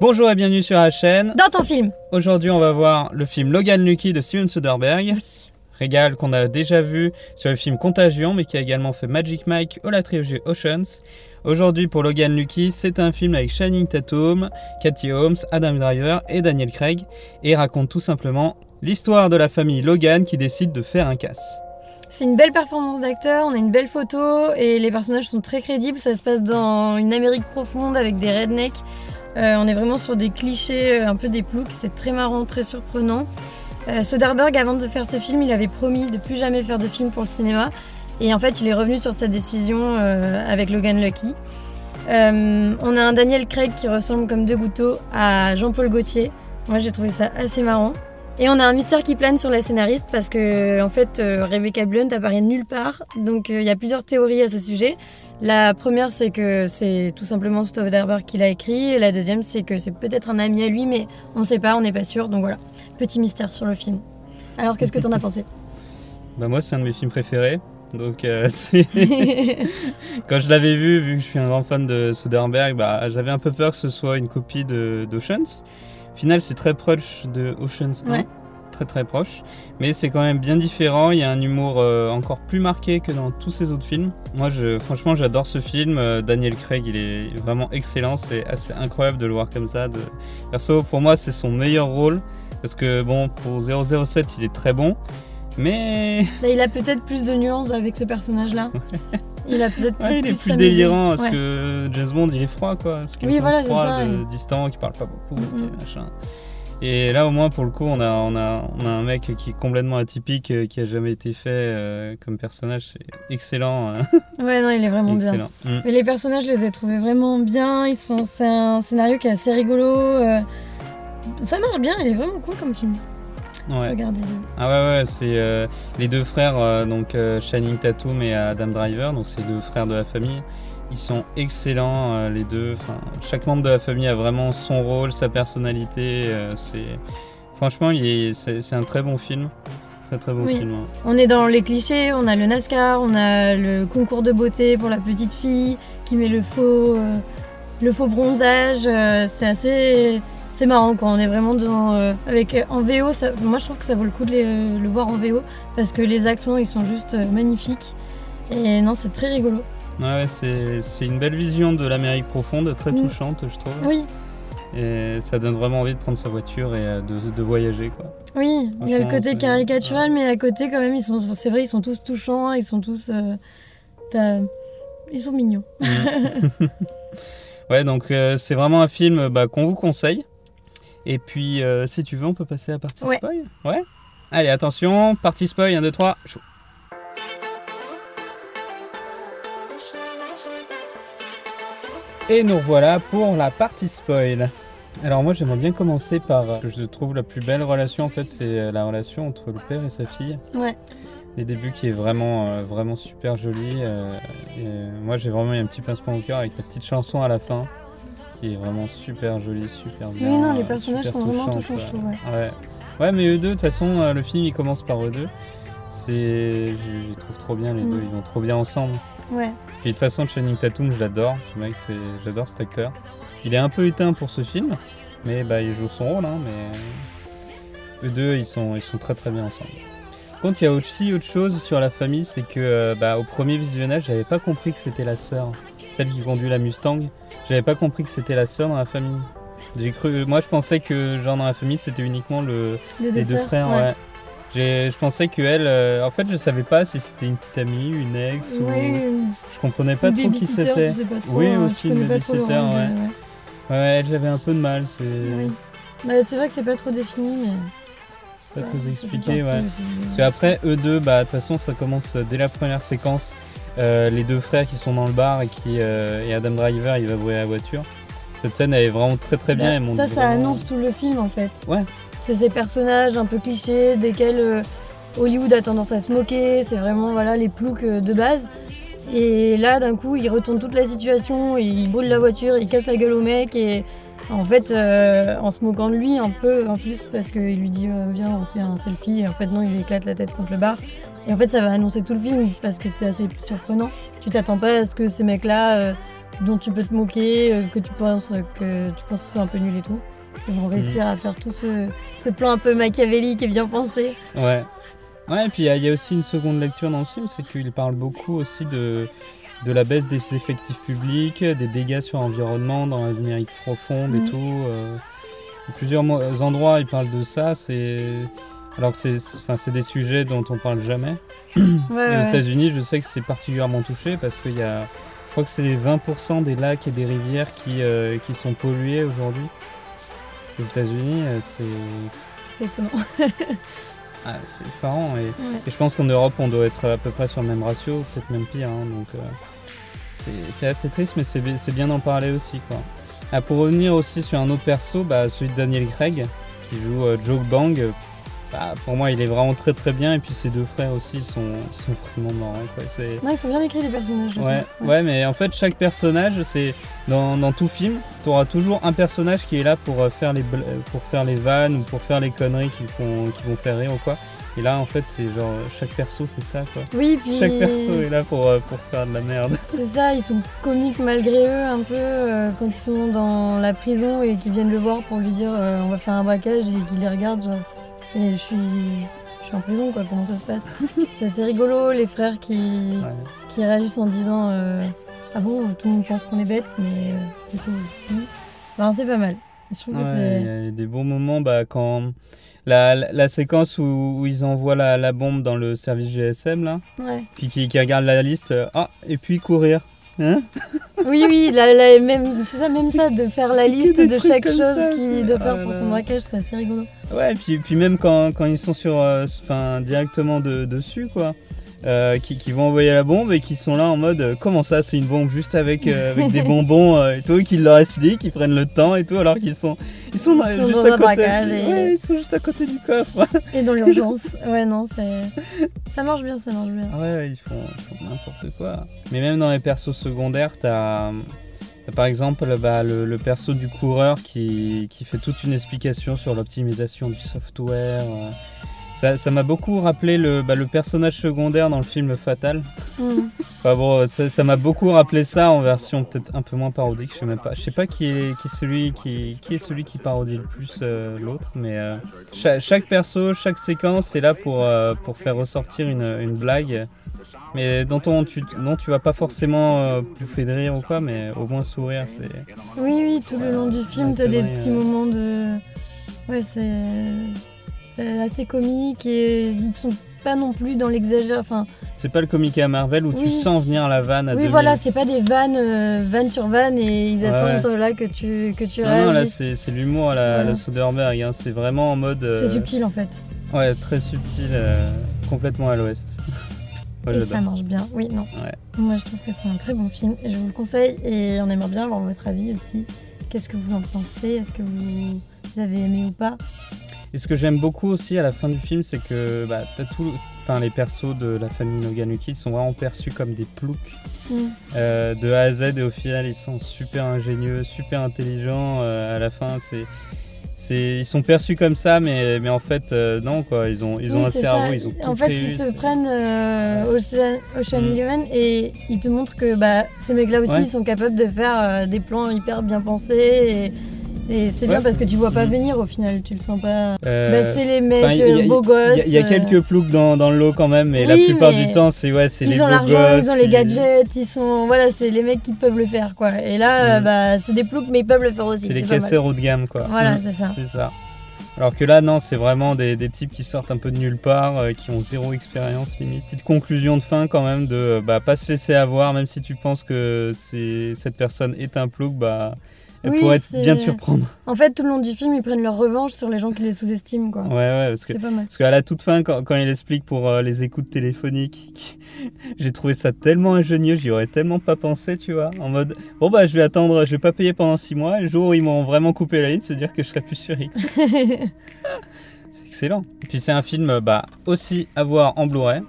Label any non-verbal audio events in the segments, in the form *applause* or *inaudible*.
Bonjour et bienvenue sur la chaîne. Dans ton film Aujourd'hui, on va voir le film Logan Lucky de Steven Soderbergh. Régal qu'on a déjà vu sur le film Contagion, mais qui a également fait Magic Mike ou la trilogie Oceans. Aujourd'hui, pour Logan Lucky, c'est un film avec Shining Tatum, Cathy Holmes, Adam Driver et Daniel Craig, et raconte tout simplement l'histoire de la famille Logan qui décide de faire un casse. C'est une belle performance d'acteur, on a une belle photo et les personnages sont très crédibles. Ça se passe dans une Amérique profonde avec des rednecks. Euh, on est vraiment sur des clichés, euh, un peu des. C'est très marrant, très surprenant. Euh, Soderbergh, avant de faire ce film, il avait promis de plus jamais faire de film pour le cinéma. Et en fait, il est revenu sur sa décision euh, avec Logan Lucky. Euh, on a un Daniel Craig qui ressemble comme deux gouttes à Jean-Paul Gaultier. Moi, j'ai trouvé ça assez marrant. Et on a un mystère qui plane sur la scénariste parce que en fait euh, Rebecca Blunt apparaît nulle part. Donc euh, il y a plusieurs théories à ce sujet. La première c'est que c'est tout simplement Soderbergh qui l'a écrit et la deuxième c'est que c'est peut-être un ami à lui mais on ne sait pas, on n'est pas sûr. Donc voilà, petit mystère sur le film. Alors qu'est-ce que t'en as pensé? *laughs* Bah moi, c'est un de mes films préférés. Donc, euh, *laughs* *laughs* quand je l'avais vu, vu que je suis un grand fan de Soderbergh, bah, j'avais un peu peur que ce soit une copie de- d'Oceans. Au final, c'est très proche de Oceans 1. Ouais. Très très proche. Mais c'est quand même bien différent. Il y a un humour euh, encore plus marqué que dans tous ces autres films. Moi, je, franchement, j'adore ce film. Euh, Daniel Craig, il est vraiment excellent. C'est assez incroyable de le voir comme ça. De... Perso, pour moi, c'est son meilleur rôle. Parce que, bon, pour 007, il est très bon. Mais Là, *laughs* il a peut-être plus de nuances avec ce personnage-là. Il a peut-être Ouais, il est plus plus délirant parce Ouais. que James Bond il est froid quoi. C'est Oui, voilà, c'est ça, de- et- distant, qui parle pas beaucoup, machin. Et là au moins pour le coup on a, on a, on a un mec qui est complètement atypique, euh, qui a jamais été fait euh, comme personnage, c'est excellent. euh, Ouais, non, il est vraiment bien. Mm. Mais les personnages, je les ai trouvés vraiment bien. Ils sont, c'est un scénario qui est assez rigolo. euh, Ça marche bien, il est vraiment cool comme film. Ouais. Regardez-le. Ah ouais ouais c'est euh, les deux frères euh, donc euh, Channing Tatum et Adam Driver donc c'est deux frères de la famille. Ils sont excellents euh, les deux. Enfin, chaque membre de la famille a vraiment son rôle, sa personnalité. euh, c'est franchement c'est un très bon film, très très bon Oui. film. hein. On est dans les clichés, on a le NASCAR, on a le concours de beauté pour la petite fille qui met le faux, euh, le faux bronzage. c'est assez. C'est marrant quoi, on est vraiment dans. avec, en VO, ça- moi je trouve que ça vaut le coup de les- le voir en VO parce que les accents ils sont juste magnifiques. Et non, c'est très rigolo. Ouais, c'est c'est une belle vision de l'Amérique profonde, très Mm. touchante, je trouve. Oui, Et ça donne vraiment envie de prendre sa voiture et euh, de, de voyager, quoi. Oui, il y a le côté caricatural, mais à côté quand même, ils sont, c'est vrai, ils sont tous touchants, ils sont tous, euh, ils sont mignons. *laughs* Ouais, donc euh, c'est vraiment un film bah, qu'on vous conseille. Et puis, euh, si tu veux, on peut passer à la partie Ouais. spoil Ouais Allez, attention, partie spoil, 1, 2, 3, chaud. Et nous revoilà pour la partie spoil. Alors moi j'aimerais bien commencer par ce que je trouve la plus belle relation en fait c'est euh, la relation entre le père et sa fille. Ouais, Des débuts qui est vraiment euh, vraiment super joli. euh, et, moi j'ai vraiment eu un petit pincement au cœur avec la petite chanson à la fin qui est vraiment super jolie, super bien. oui, non, les euh, personnages sont vraiment touchants, je trouve. Ouais. Ouais. Ouais, mais eux deux, de toute façon, le film il commence par eux deux. C'est, je, je les trouve trop bien les Mm. deux, ils vont trop bien ensemble. Ouais. Puis de toute façon, Channing Tatum, je l'adore. Ce mec, c'est, j'adore cet acteur. Il est un peu éteint pour ce film, mais bah il joue son rôle. Hein, mais eux deux, ils sont, ils sont très très bien ensemble. Par contre, il y a aussi autre chose sur la famille, c'est que euh, bah, au premier visionnage, j'avais pas compris que c'était la sœur, celle qui conduit la Mustang. J'avais pas compris que c'était la sœur dans la famille. J'ai cru, moi je pensais que genre dans la famille c'était uniquement le, les deux frères. Ouais. Je pensais que elle, euh, en fait, je savais pas si c'était une petite amie, une ex ou. Oui, une, Je comprenais pas une trop qui c'était. tu sais pas trop, Oui, hein, aussi tu une trop babysitter, de- ouais. ouais. Ouais, elle, j'avais un peu de mal. C'est Oui. Bah, c'est vrai que c'est pas trop défini, mais. Pas ça- fait expliqué, ouais. aussi Parce qu'après, eux deux, bah, de toute façon, ça commence dès la première séquence. Euh, les deux frères qui sont dans le bar et qui euh, et Adam Driver, il va brûler la voiture. Cette scène, elle est vraiment très très bien. Bah, ça, ça vraiment- annonce tout le film en fait. Ouais. C'est ces personnages un peu clichés desquels euh, Hollywood a tendance à se moquer. C'est vraiment voilà les ploucs euh, de base. Et là, d'un coup, il retourne toute la situation, il brûle la voiture, il casse la gueule au mec et en fait, euh, en se moquant de lui un peu en plus parce qu'il lui dit euh, viens on fait un selfie et en fait non il lui éclate la tête contre le bar et en fait ça va annoncer tout le film parce que c'est assez surprenant. Tu t'attends pas à ce que ces mecs là dont tu peux te moquer, euh, que tu penses que tu penses que c'est un peu nul et tout. Ils vont réussir à faire tout ce, ce plan un peu machiavélique et bien pensé. Ouais. Ouais, et puis il y, a- il y a aussi une seconde lecture dans le film, c'est qu'il parle beaucoup aussi de, de la baisse des effectifs publics, des dégâts sur l'environnement dans la numérique profonde Mhm. et tout. euh. Plusieurs endroits, il parle de ça. C'est alors que c'est enfin, c'est des sujets dont on parle jamais. Ouais, Les ouais. États-Unis, je sais que c'est particulièrement touché parce qu'il y a, crois que c'est 20% des lacs et des rivières qui, euh, qui sont pollués aujourd'hui. Aux États-Unis, euh, c'est C'est étonnant. *laughs* ah, c'est effarant. Et, Ouais. et je pense qu'en Europe, on doit être à peu près sur le même ratio, peut-être même pire. hein, donc euh, c'est- assez triste, mais c'est bi- c'est bien d'en parler aussi. Quoi. Ah, pour revenir aussi sur un autre perso, bah, celui de Daniel Craig, qui joue euh, Joe Bang. Bah, pour moi, il est vraiment très très bien. Et puis ses deux frères aussi, ils sont, ils sont vraiment marrants. Quoi. Non, ils sont bien écrits les personnages. Ouais, ouais, mais en fait, chaque personnage, c'est dans, dans tout film, tu auras toujours un personnage qui est là pour euh, faire les pour faire les vannes ou pour faire les conneries qui font qui vont faire rire ou quoi. Et là, en fait, c'est genre chaque perso, c'est ça quoi. Oui, puis Chaque perso est là pour euh, pour faire de la merde. *laughs* c'est ça, ils sont comiques malgré eux un peu euh, quand ils sont dans la prison et qu'ils viennent le voir pour lui dire euh, on va faire un braquage et qu'ils les regardent genre et je suis je suis en prison quoi, comment ça se passe? *laughs* C'est assez rigolo les frères qui Ouais. qui réagissent en disant euh, ah bon tout le monde pense qu'on est bête mais euh, du coup oui. Ben, c'est pas mal. Je trouve que c'est il y a des bons moments bah, quand la, la, la séquence où, où ils envoient la, la bombe dans le service GSM là, ouais. puis qui, qui regardent la liste, euh, ah et puis courir. Hein Oui, oui, la- la- même, c'est ça, même ça, de faire la liste de chaque chose qu'il doit faire oh pour son braquage, c'est assez rigolo. Ouais, et puis, puis même quand, quand ils sont sur, euh, directement de- dessus, quoi, euh, qui, qui vont envoyer la bombe et qui sont là en mode euh, comment ça, c'est une bombe juste avec, euh, avec des *laughs* bonbons et tout, qu'ils leur expliquent, qu'ils prennent le temps et tout, alors qu'ils sont, ils sont, Ils sont juste à côté. et- Ouais, ils sont juste à côté du coffre. Et dans l'urgence, *laughs* ouais, non. Ça marche bien, ça marche bien. Ouais, ils font, n'importe quoi. Mais même dans les persos secondaires, t'as. t'as par exemple bah, le, le perso du coureur qui, qui fait toute une explication sur l'optimisation du software. Ça m'a beaucoup rappelé le, bah, le personnage secondaire dans le film Fatal. Mm. Enfin bon, ça m'a beaucoup rappelé ça en version peut-être un peu moins parodique. Je sais même pas. Je sais pas qui est, qui est celui qui, qui est celui qui parodie le plus euh, l'autre, mais euh, cha- chaque perso, chaque séquence est là pour, euh, pour faire ressortir une, une blague, mais dont, on, tu, dont tu vas pas forcément pouffer de rire ou quoi, mais au moins sourire. C'est Oui, oui, tout le long du film, Ouais, t'as des petits moments de. Ouais, c'est. C'est assez comique et ils sont pas non plus dans l'exagère. Enfin, c'est pas le comique à Marvel où tu sens venir la vanne à oui, 2000. voilà, c'est pas des vannes, euh, vannes sur vannes et ils Ouais, attendent là que tu, que tu Non, non, là c'est c'est l'humour à la. Soderbergh, hein. c'est vraiment en mode. euh, C'est subtil en fait. Ouais, très subtil, euh, complètement à l'ouest. *laughs* Moi, et ça marche bien, oui, non. Ouais. Moi je trouve que c'est un très bon film et je vous le conseille et on aimerait bien avoir votre avis aussi. Qu'est-ce que vous en pensez? Est-ce que vous, vous avez aimé ou pas? Et ce que j'aime beaucoup aussi à la fin du film, c'est que bah, t'as tout, enfin les persos de la famille Noganuki sont vraiment perçus comme des ploucs Mm. euh, de A à Z et au final ils sont super ingénieux, super intelligents. euh, à la fin, c'est, ils sont perçus comme ça, mais, mais en fait euh, non quoi. Ils ont, ils ont Oui, un cerveau, ça. ils ont tout En fait, prévu, ils te prennent euh, Ocean, Ocean Mm. Eleven et ils te montrent que bah, ces mecs-là aussi Ouais. ils sont capables de faire euh, des plans hyper bien pensés. Et, c'est bien parce que tu vois pas Mm. venir au final, tu le sens pas. Euh, Bah, c'est les mecs y a- il y a- euh, beaux gosses. il y, a euh, quelques ploucs dans, dans le lot quand même, mais la plupart mais du temps, c'est ouais, c'est les Ils ont beaux l'argent, gosses ils ont les gadgets, ils sont voilà, c'est les mecs qui peuvent le faire quoi. Et là, euh, Mm. bah c'est des ploucs mais ils peuvent le faire aussi. C'est mal. casseurs haut de gamme quoi. Voilà, Mm. c'est ça. C'est ça. Alors que là, non, c'est vraiment des, des types qui sortent un peu de nulle part, euh, qui ont zéro expérience limite. Petite conclusion de fin quand même de euh, bah, pas se laisser avoir, même si tu penses que cette personne est un plouc, bah, Oui, pourrait c'est- bien te surprendre. En fait, tout le long du film, ils prennent leur revanche sur les gens qui les sous-estiment quoi. Ouais, ouais, parce que C'est pas mal. parce qu'à la toute fin, quand, quand il explique pour euh, les écoutes téléphoniques, *laughs* j'ai trouvé ça tellement ingénieux, j'y aurais tellement pas pensé, tu vois. En mode, bon bah je vais attendre, je vais pas payer pendant 6 mois, le jour où ils m'ont vraiment coupé la ligne, se dire que je serai plus sur X. *laughs* C'est excellent. Et puis c'est un film bah, aussi à voir en Blu-ray.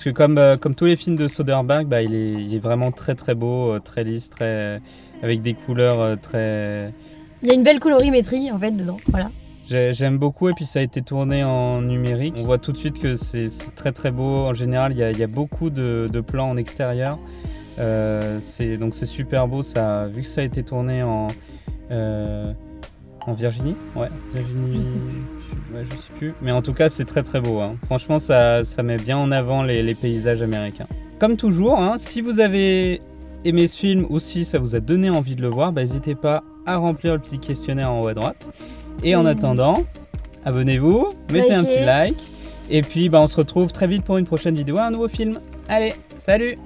Parce que comme, euh, comme tous les films de Soderbergh, bah, il, est, il est vraiment très très beau, euh, très lisse, très, avec des couleurs euh, très... Il y a une belle colorimétrie en fait dedans. Voilà. J'ai- J'aime beaucoup et puis ça a été tourné en numérique. On voit tout de suite que c'est très très beau. En général, il y a, il y a beaucoup de, de plans en extérieur. Euh, donc c'est super beau. Ça, vu que ça a été tourné en euh, en Virginie, ouais, Virginie. Je sais je- ouais, je sais plus. Mais en tout cas, c'est très très beau. hein. Franchement, ça, ça met bien en avant les, les paysages américains. Comme toujours, hein, si vous avez aimé ce film ou si ça vous a donné envie de le voir, bah, n'hésitez pas à remplir le petit questionnaire en haut à droite. Et en attendant, abonnez-vous, mettez un petit like. Et puis, bah, on se retrouve très vite pour une prochaine vidéo, un nouveau film. Allez, salut